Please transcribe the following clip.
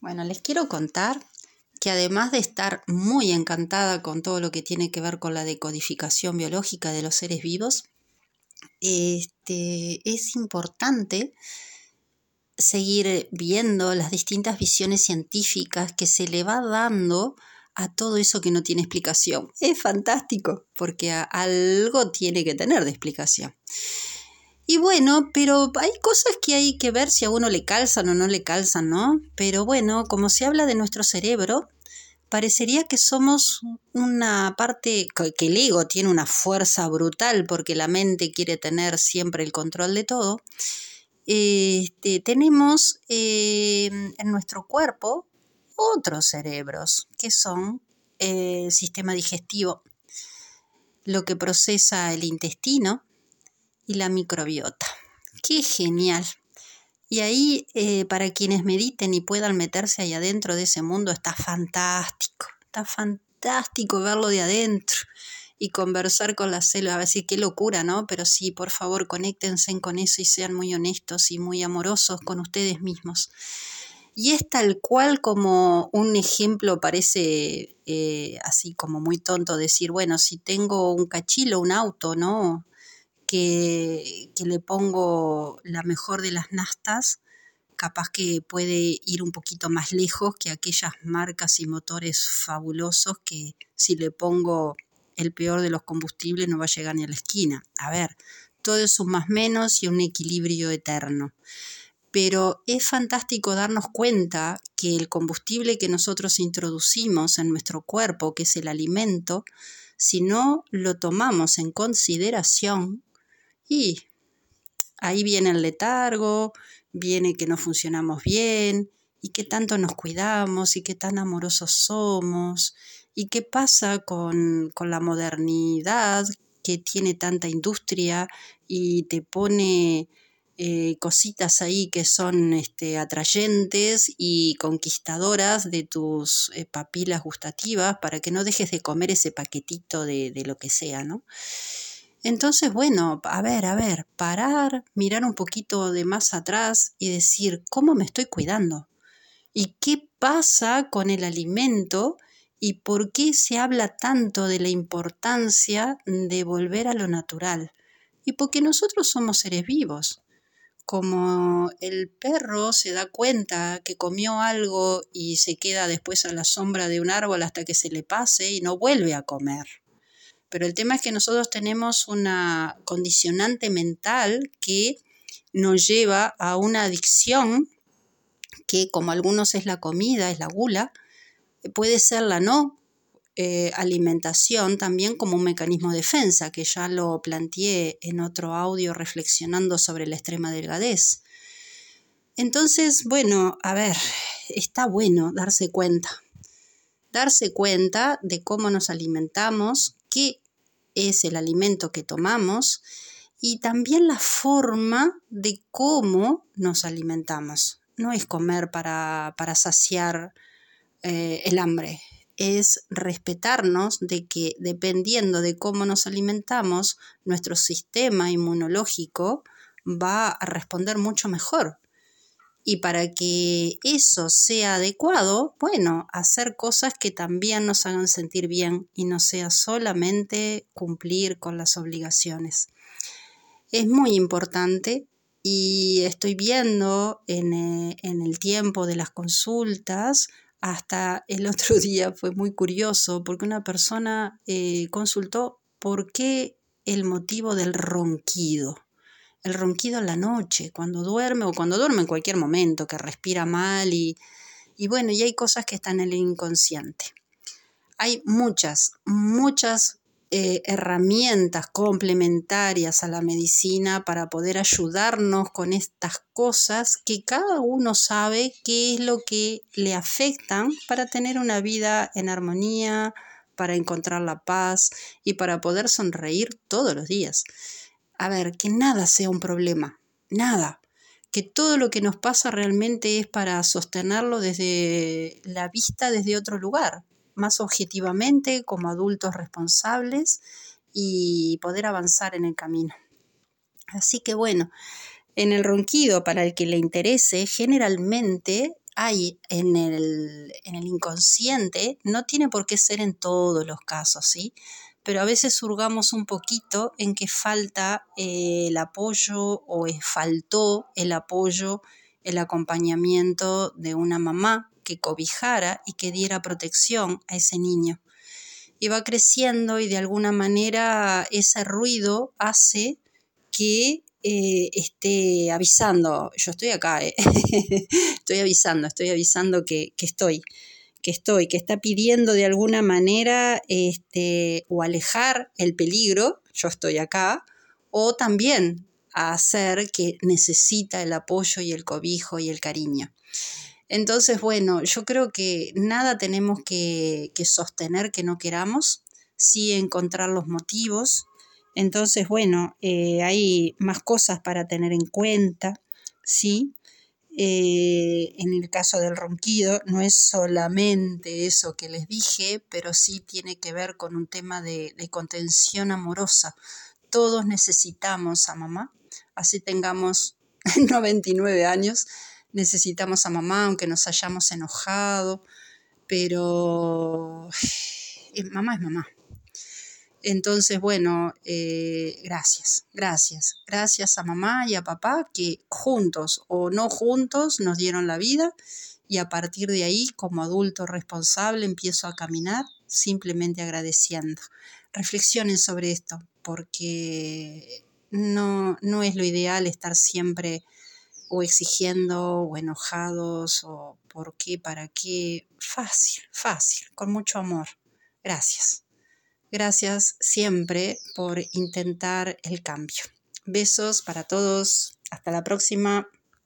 Bueno, les quiero contar que además de estar muy encantada con todo lo que tiene que ver con la decodificación biológica de los seres vivos, este, es importante seguir viendo las distintas visiones científicas que se le va dando a todo eso que no tiene explicación. Es fantástico, porque algo tiene que tener de explicación. Y bueno, pero hay cosas que hay que ver si a uno le calzan o no le calzan, ¿no? Pero bueno, como se habla de nuestro cerebro, parecería que somos una parte, que el ego tiene una fuerza brutal porque la mente quiere tener siempre el control de todo. Este, tenemos eh, en nuestro cuerpo otros cerebros, que son eh, el sistema digestivo, lo que procesa el intestino, y la microbiota. ¡Qué genial! Y ahí, eh, para quienes mediten y puedan meterse ahí adentro de ese mundo, está fantástico. Está fantástico verlo de adentro y conversar con las células. A ver si qué locura, ¿no? Pero sí, por favor, conéctense con eso y sean muy honestos y muy amorosos con ustedes mismos. Y es tal cual como un ejemplo parece eh, así como muy tonto decir, bueno, si tengo un cachilo, un auto, ¿no? Que, le pongo la mejor de las nastas, capaz que puede ir un poquito más lejos que aquellas marcas y motores fabulosos que si le pongo el peor de los combustibles no va a llegar ni a la esquina. A ver, todo es un más menos y un equilibrio eterno. Pero es fantástico darnos cuenta que el combustible que nosotros introducimos en nuestro cuerpo, que es el alimento, si no lo tomamos en consideración, y ahí viene el letargo, viene que no funcionamos bien y qué tanto nos cuidamos y qué tan amorosos somos y qué pasa con, la modernidad que tiene tanta industria y te pone eh, cositas ahí que son este, atrayentes y conquistadoras de tus eh, papilas gustativas para que no dejes de comer ese paquetito de, de lo que sea, ¿no? Entonces, bueno, a ver, a ver, parar, mirar un poquito de más atrás y decir, ¿cómo me estoy cuidando? ¿Y qué pasa con el alimento? ¿Y por qué se habla tanto de la importancia de volver a lo natural? Y porque nosotros somos seres vivos. Como el perro se da cuenta que comió algo y se queda después a la sombra de un árbol hasta que se le pase y no vuelve a comer. Pero el tema es que nosotros tenemos una condicionante mental que nos lleva a una adicción que como algunos es la comida, es la gula, puede ser la no eh, alimentación también como un mecanismo de defensa, que ya lo planteé en otro audio reflexionando sobre la extrema delgadez. Entonces, bueno, a ver, está bueno darse cuenta, darse cuenta de cómo nos alimentamos, qué es el alimento que tomamos y también la forma de cómo nos alimentamos. No es comer para, saciar eh, el hambre, es respetarnos de que dependiendo de cómo nos alimentamos, nuestro sistema inmunológico va a responder mucho mejor. Y para que eso sea adecuado, bueno, hacer cosas que también nos hagan sentir bien y no sea solamente cumplir con las obligaciones. Es muy importante y estoy viendo en, eh, el tiempo de las consultas, hasta el otro día fue muy curioso porque una persona eh, consultó por qué el motivo del ronquido el ronquido en la noche, cuando duerme o cuando duerme en cualquier momento, que respira mal y, bueno, y hay cosas que están en el inconsciente. Hay muchas, muchas eh, herramientas complementarias a la medicina para poder ayudarnos con estas cosas que cada uno sabe qué es lo que le afectan para tener una vida en armonía, para encontrar la paz y para poder sonreír todos los días a ver, que nada sea un problema, nada, que todo lo que nos pasa realmente es para sostenerlo desde la vista, desde otro lugar, más objetivamente, como adultos responsables y poder avanzar en el camino. Así que bueno, en el ronquido, para el que le interese, generalmente hay en el, en el inconsciente, no tiene por qué ser en todos los casos, ¿sí? Pero a veces hurgamos un poquito en que falta eh, el apoyo o faltó el apoyo, el acompañamiento de una mamá que cobijara y que diera protección a ese niño. Y va creciendo y de alguna manera ese ruido hace que eh, esté avisando, yo estoy acá, eh, estoy avisando, estoy avisando que, estoy, que estoy, que está pidiendo de alguna manera este, o alejar el peligro, yo estoy acá, o también hacer que necesita el apoyo y el cobijo y el cariño. Entonces, bueno, yo creo que nada tenemos que, que sostener que no queramos, sí encontrar los motivos, entonces, bueno, eh, hay más cosas para tener en cuenta, ¿sí? Eh, en el caso del ronquido, no es solamente eso que les dije, pero sí tiene que ver con un tema de, de contención amorosa. Todos necesitamos a mamá, así tengamos 99 años, necesitamos a mamá, aunque nos hayamos enojado, pero mamá es mamá. Entonces, bueno, eh, gracias, gracias, gracias a mamá y a papá que juntos o no juntos nos dieron la vida y a partir de ahí, como adulto responsable, empiezo a caminar simplemente agradeciendo. Reflexionen sobre esto, porque no, no es lo ideal estar siempre o exigiendo o enojados o por qué, para qué. Fácil, fácil, con mucho amor. Gracias. Gracias siempre por intentar el cambio. Besos para todos. Hasta la próxima.